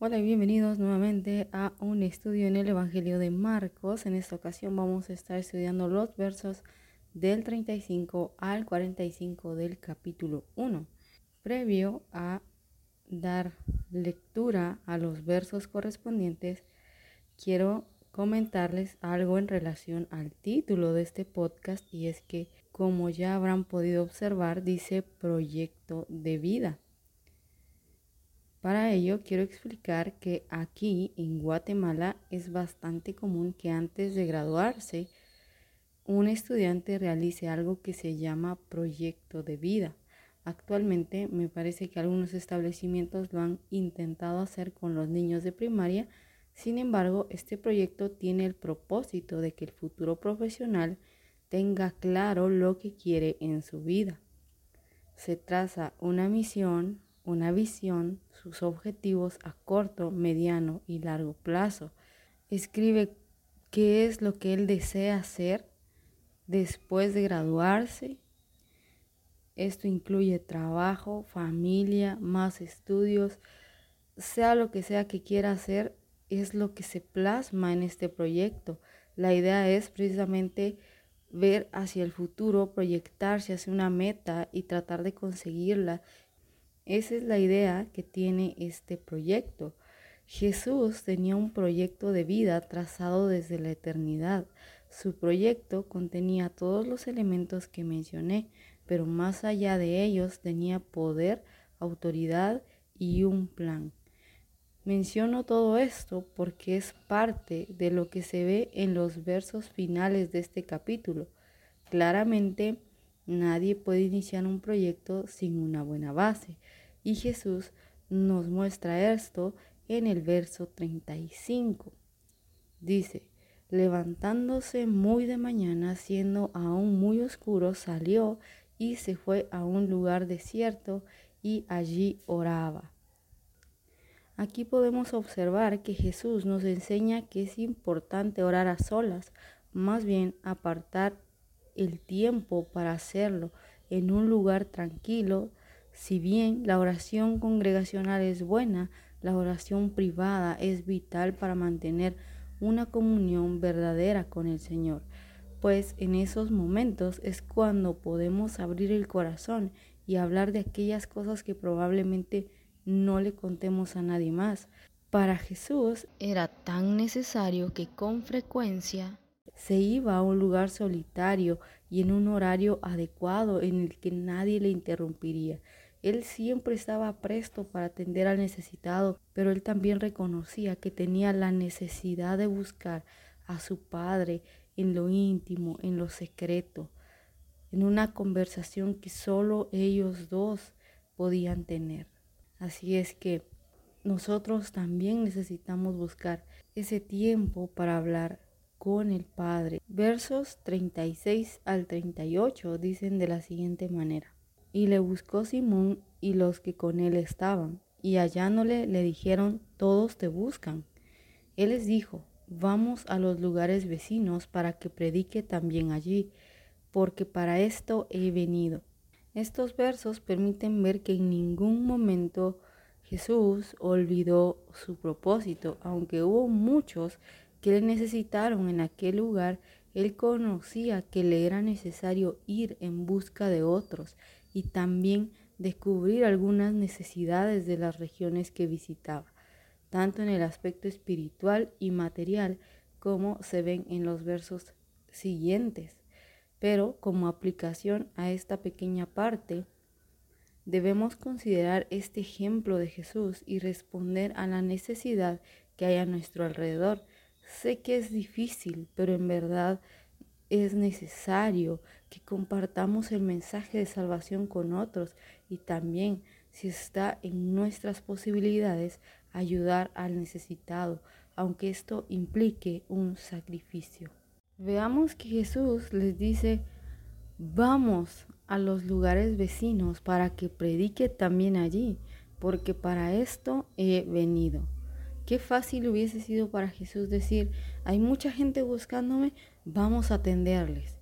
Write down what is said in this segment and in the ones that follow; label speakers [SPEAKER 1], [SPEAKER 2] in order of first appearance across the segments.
[SPEAKER 1] Hola y bienvenidos nuevamente a un estudio en el Evangelio de Marcos. En esta ocasión vamos a estar estudiando los versos del 35 al 45 del capítulo 1. Previo a dar lectura a los versos correspondientes, quiero comentarles algo en relación al título de este podcast y es que, como ya habrán podido observar, dice proyecto de vida. Para ello quiero explicar que aquí en Guatemala es bastante común que antes de graduarse un estudiante realice algo que se llama proyecto de vida. Actualmente me parece que algunos establecimientos lo han intentado hacer con los niños de primaria, sin embargo este proyecto tiene el propósito de que el futuro profesional tenga claro lo que quiere en su vida. Se traza una misión, una visión, sus objetivos a corto, mediano y largo plazo. Escribe qué es lo que él desea hacer después de graduarse. Esto incluye trabajo, familia, más estudios, sea lo que sea que quiera hacer, es lo que se plasma en este proyecto. La idea es precisamente ver hacia el futuro, proyectarse hacia una meta y tratar de conseguirla esa es la idea que tiene este proyecto. Jesús tenía un proyecto de vida trazado desde la eternidad. Su proyecto contenía todos los elementos que mencioné, pero más allá de ellos tenía poder, autoridad y un plan. Menciono todo esto porque es parte de lo que se ve en los versos finales de este capítulo. Claramente, Nadie puede iniciar un proyecto sin una buena base. Y Jesús nos muestra esto en el verso 35. Dice, levantándose muy de mañana, siendo aún muy oscuro, salió y se fue a un lugar desierto y allí oraba. Aquí podemos observar que Jesús nos enseña que es importante orar a solas, más bien apartar el tiempo para hacerlo en un lugar tranquilo. Si bien la oración congregacional es buena, la oración privada es vital para mantener una comunión verdadera con el Señor, pues en esos momentos es cuando podemos abrir el corazón y hablar de aquellas cosas que probablemente no le contemos a nadie más. Para Jesús era tan necesario que con frecuencia se iba a un lugar solitario y en un horario adecuado en el que nadie le interrumpiría. Él siempre estaba presto para atender al necesitado, pero él también reconocía que tenía la necesidad de buscar a su Padre en lo íntimo, en lo secreto, en una conversación que solo ellos dos podían tener. Así es que nosotros también necesitamos buscar ese tiempo para hablar con el Padre. Versos 36 al 38 dicen de la siguiente manera. Y le buscó Simón y los que con él estaban, y hallándole le dijeron, todos te buscan. Él les dijo, vamos a los lugares vecinos para que predique también allí, porque para esto he venido. Estos versos permiten ver que en ningún momento Jesús olvidó su propósito, aunque hubo muchos que le necesitaron en aquel lugar, él conocía que le era necesario ir en busca de otros y también descubrir algunas necesidades de las regiones que visitaba, tanto en el aspecto espiritual y material como se ven en los versos siguientes. Pero como aplicación a esta pequeña parte, debemos considerar este ejemplo de Jesús y responder a la necesidad que hay a nuestro alrededor Sé que es difícil, pero en verdad es necesario que compartamos el mensaje de salvación con otros y también, si está en nuestras posibilidades, ayudar al necesitado, aunque esto implique un sacrificio. Veamos que Jesús les dice, vamos a los lugares vecinos para que predique también allí, porque para esto he venido. Qué fácil hubiese sido para Jesús decir, hay mucha gente buscándome, vamos a atenderles.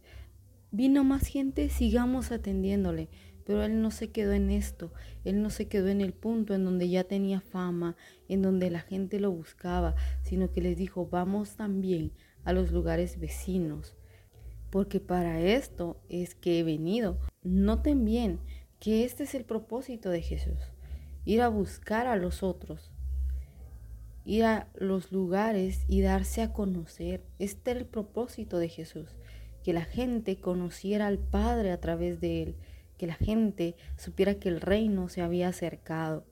[SPEAKER 1] Vino más gente, sigamos atendiéndole. Pero él no se quedó en esto, él no se quedó en el punto en donde ya tenía fama, en donde la gente lo buscaba, sino que les dijo, vamos también a los lugares vecinos, porque para esto es que he venido. Noten bien que este es el propósito de Jesús, ir a buscar a los otros, ir a los lugares y darse a conocer. Este era el propósito de Jesús, que la gente conociera al Padre a través de él, que la gente supiera que el reino se había acercado.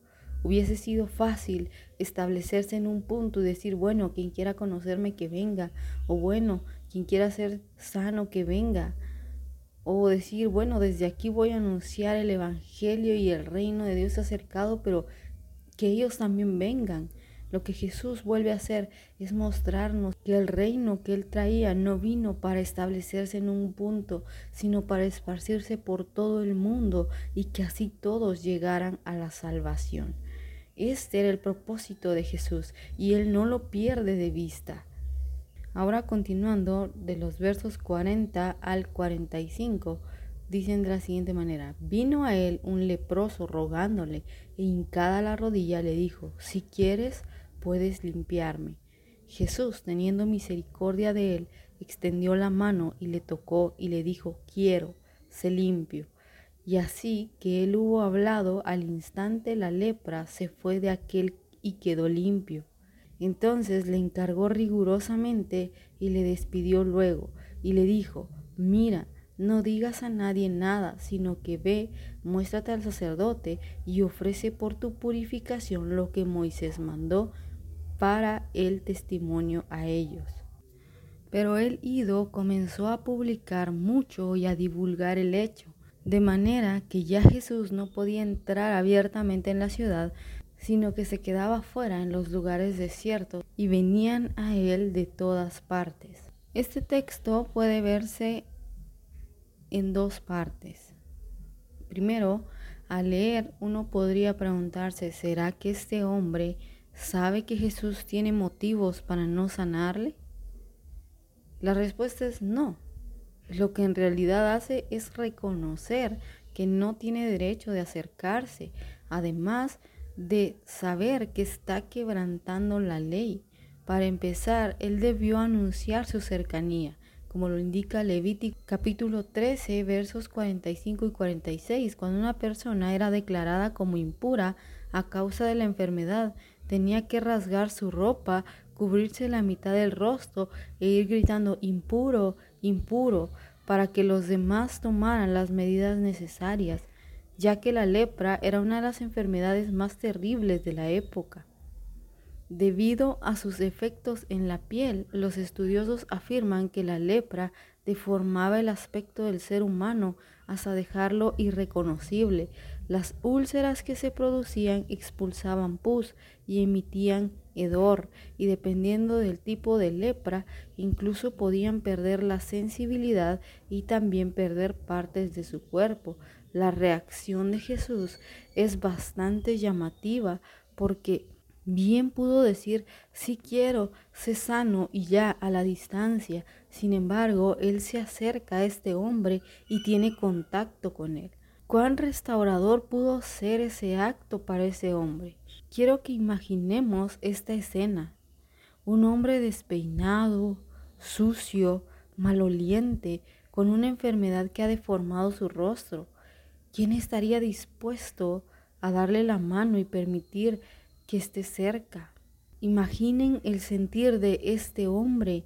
[SPEAKER 1] Hubiese sido fácil establecerse en un punto y decir, bueno, quien quiera conocerme que venga, o bueno, quien quiera ser sano que venga, o decir, bueno, desde aquí voy a anunciar el Evangelio y el reino de Dios acercado, pero que ellos también vengan. Lo que Jesús vuelve a hacer es mostrarnos que el reino que él traía no vino para establecerse en un punto, sino para esparcirse por todo el mundo y que así todos llegaran a la salvación. Este era el propósito de Jesús y él no lo pierde de vista. Ahora continuando de los versos 40 al 45, dicen de la siguiente manera, vino a él un leproso rogándole e hincada la rodilla le dijo, si quieres, puedes limpiarme. Jesús, teniendo misericordia de él, extendió la mano y le tocó y le dijo, quiero, sé limpio. Y así que él hubo hablado, al instante la lepra se fue de aquel y quedó limpio. Entonces le encargó rigurosamente y le despidió luego y le dijo, mira, no digas a nadie nada, sino que ve, muéstrate al sacerdote y ofrece por tu purificación lo que Moisés mandó para el testimonio a ellos. Pero él ido comenzó a publicar mucho y a divulgar el hecho de manera que ya Jesús no podía entrar abiertamente en la ciudad, sino que se quedaba fuera en los lugares desiertos y venían a él de todas partes. Este texto puede verse en dos partes. Primero, al leer uno podría preguntarse, ¿será que este hombre sabe que Jesús tiene motivos para no sanarle? La respuesta es no. Lo que en realidad hace es reconocer que no tiene derecho de acercarse, además de saber que está quebrantando la ley. Para empezar, él debió anunciar su cercanía, como lo indica Levítico capítulo 13, versos 45 y 46. Cuando una persona era declarada como impura a causa de la enfermedad, tenía que rasgar su ropa, cubrirse la mitad del rostro e ir gritando impuro, impuro, para que los demás tomaran las medidas necesarias, ya que la lepra era una de las enfermedades más terribles de la época. Debido a sus efectos en la piel, los estudiosos afirman que la lepra deformaba el aspecto del ser humano hasta dejarlo irreconocible. Las úlceras que se producían expulsaban pus y emitían hedor, y dependiendo del tipo de lepra, incluso podían perder la sensibilidad y también perder partes de su cuerpo. La reacción de Jesús es bastante llamativa porque Bien pudo decir, sí quiero, sé sano y ya a la distancia. Sin embargo, él se acerca a este hombre y tiene contacto con él. ¿Cuán restaurador pudo ser ese acto para ese hombre? Quiero que imaginemos esta escena. Un hombre despeinado, sucio, maloliente, con una enfermedad que ha deformado su rostro. ¿Quién estaría dispuesto a darle la mano y permitir que esté cerca. Imaginen el sentir de este hombre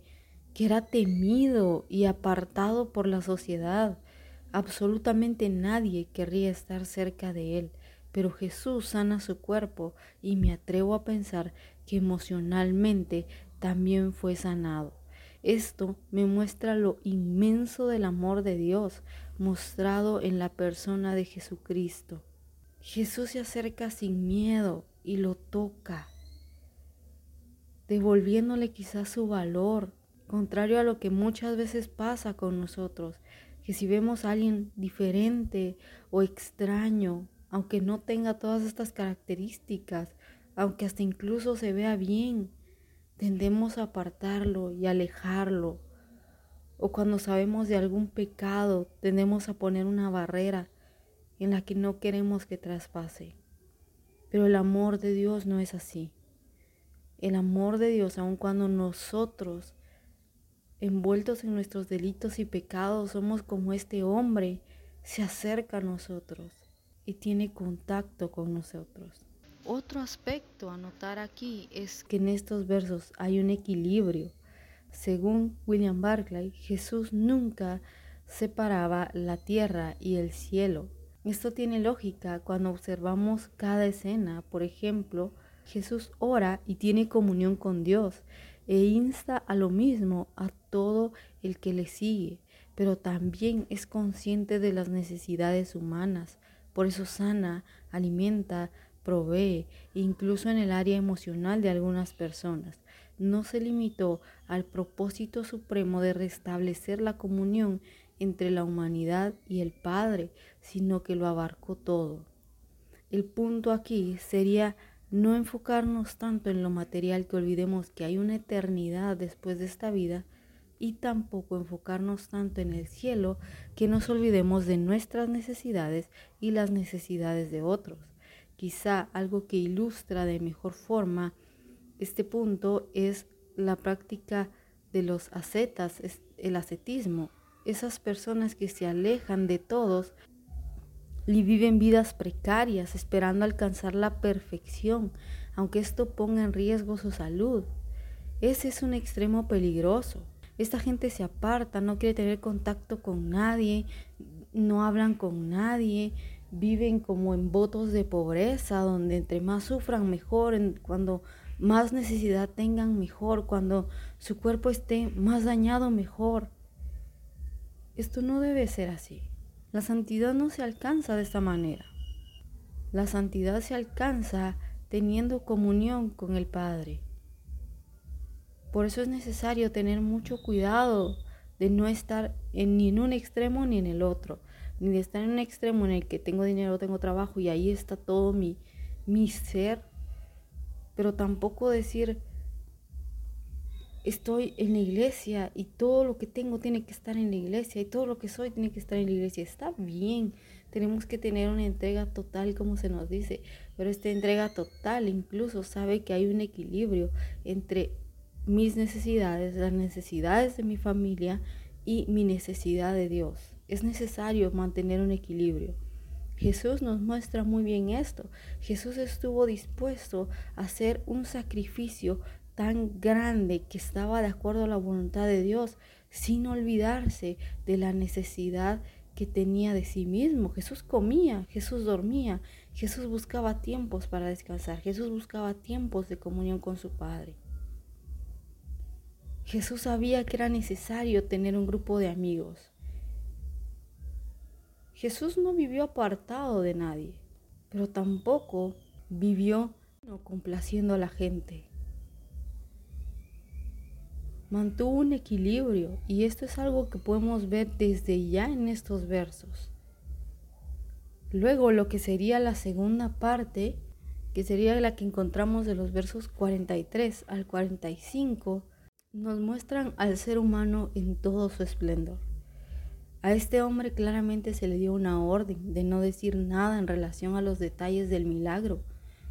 [SPEAKER 1] que era temido y apartado por la sociedad. Absolutamente nadie querría estar cerca de él, pero Jesús sana su cuerpo y me atrevo a pensar que emocionalmente también fue sanado. Esto me muestra lo inmenso del amor de Dios mostrado en la persona de Jesucristo. Jesús se acerca sin miedo, y lo toca, devolviéndole quizás su valor, contrario a lo que muchas veces pasa con nosotros, que si vemos a alguien diferente o extraño, aunque no tenga todas estas características, aunque hasta incluso se vea bien, tendemos a apartarlo y alejarlo. O cuando sabemos de algún pecado, tendemos a poner una barrera en la que no queremos que traspase. Pero el amor de Dios no es así. El amor de Dios, aun cuando nosotros, envueltos en nuestros delitos y pecados, somos como este hombre, se acerca a nosotros y tiene contacto con nosotros. Otro aspecto a notar aquí es que en estos versos hay un equilibrio. Según William Barclay, Jesús nunca separaba la tierra y el cielo. Esto tiene lógica cuando observamos cada escena. Por ejemplo, Jesús ora y tiene comunión con Dios e insta a lo mismo a todo el que le sigue, pero también es consciente de las necesidades humanas. Por eso sana, alimenta, provee, incluso en el área emocional de algunas personas. No se limitó al propósito supremo de restablecer la comunión entre la humanidad y el Padre, sino que lo abarcó todo. El punto aquí sería no enfocarnos tanto en lo material que olvidemos que hay una eternidad después de esta vida y tampoco enfocarnos tanto en el cielo que nos olvidemos de nuestras necesidades y las necesidades de otros. Quizá algo que ilustra de mejor forma este punto es la práctica de los ascetas, el ascetismo, esas personas que se alejan de todos y viven vidas precarias esperando alcanzar la perfección, aunque esto ponga en riesgo su salud. Ese es un extremo peligroso. Esta gente se aparta, no quiere tener contacto con nadie, no hablan con nadie, viven como en votos de pobreza, donde entre más sufran mejor, cuando más necesidad tengan mejor, cuando su cuerpo esté más dañado mejor. Esto no debe ser así. La santidad no se alcanza de esta manera. La santidad se alcanza teniendo comunión con el Padre. Por eso es necesario tener mucho cuidado de no estar ni en un extremo ni en el otro, ni de estar en un extremo en el que tengo dinero, tengo trabajo y ahí está todo mi, mi ser, pero tampoco decir, estoy en la iglesia y todo lo que tengo tiene que estar en la iglesia y todo lo que soy tiene que estar en la iglesia. Está bien, tenemos que tener una entrega total como se nos dice, pero esta entrega total incluso sabe que hay un equilibrio entre mis necesidades, las necesidades de mi familia y mi necesidad de Dios. Es necesario mantener un equilibrio. Jesús nos muestra muy bien esto. Jesús estuvo dispuesto a hacer un sacrificio tan grande que estaba de acuerdo a la voluntad de Dios, sin olvidarse de la necesidad que tenía de sí mismo. Jesús comía, Jesús dormía, Jesús buscaba tiempos para descansar, Jesús buscaba tiempos de comunión con su Padre. Jesús sabía que era necesario tener un grupo de amigos. Jesús no vivió apartado de nadie, pero tampoco vivió complaciendo a la gente mantuvo un equilibrio y esto es algo que podemos ver desde ya en estos versos. Luego lo que sería la segunda parte, que sería la que encontramos de los versos 43 al 45, nos muestran al ser humano en todo su esplendor. A este hombre claramente se le dio una orden de no decir nada en relación a los detalles del milagro,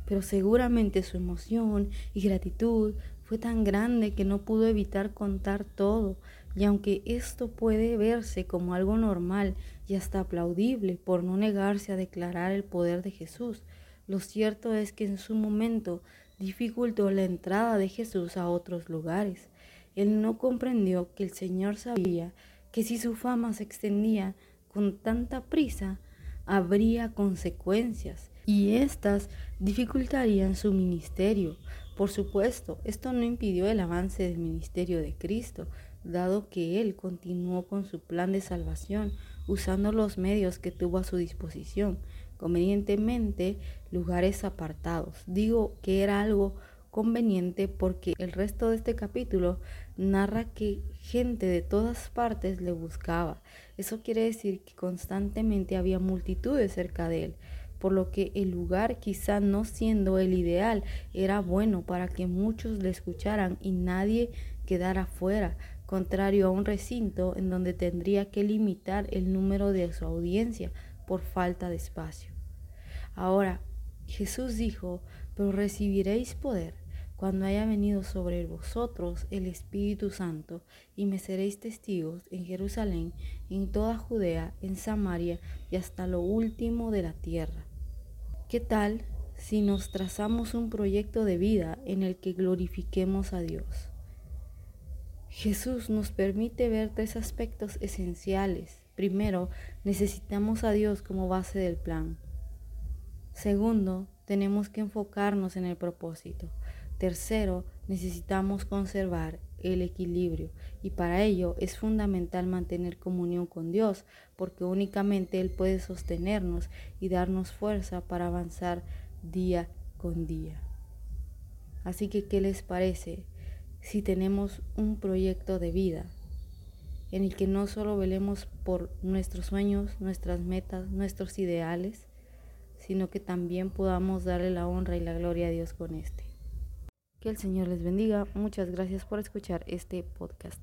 [SPEAKER 1] pero seguramente su emoción y gratitud fue tan grande que no pudo evitar contar todo, y aunque esto puede verse como algo normal y hasta aplaudible por no negarse a declarar el poder de Jesús, lo cierto es que en su momento dificultó la entrada de Jesús a otros lugares. Él no comprendió que el Señor sabía que si su fama se extendía con tanta prisa, habría consecuencias y éstas dificultarían su ministerio. Por supuesto, esto no impidió el avance del ministerio de Cristo, dado que Él continuó con su plan de salvación usando los medios que tuvo a su disposición, convenientemente lugares apartados. Digo que era algo conveniente porque el resto de este capítulo narra que gente de todas partes le buscaba. Eso quiere decir que constantemente había multitudes cerca de él por lo que el lugar quizá no siendo el ideal era bueno para que muchos le escucharan y nadie quedara fuera, contrario a un recinto en donde tendría que limitar el número de su audiencia, por falta de espacio. Ahora, Jesús dijo, pero recibiréis poder cuando haya venido sobre vosotros el Espíritu Santo, y me seréis testigos en Jerusalén, en toda Judea, en Samaria y hasta lo último de la tierra. ¿Qué tal si nos trazamos un proyecto de vida en el que glorifiquemos a Dios? Jesús nos permite ver tres aspectos esenciales. Primero, necesitamos a Dios como base del plan. Segundo, tenemos que enfocarnos en el propósito. Tercero, necesitamos conservar el equilibrio y para ello es fundamental mantener comunión con Dios porque únicamente Él puede sostenernos y darnos fuerza para avanzar día con día. Así que, ¿qué les parece si tenemos un proyecto de vida en el que no solo velemos por nuestros sueños, nuestras metas, nuestros ideales, sino que también podamos darle la honra y la gloria a Dios con este. Que el Señor les bendiga. Muchas gracias por escuchar este podcast.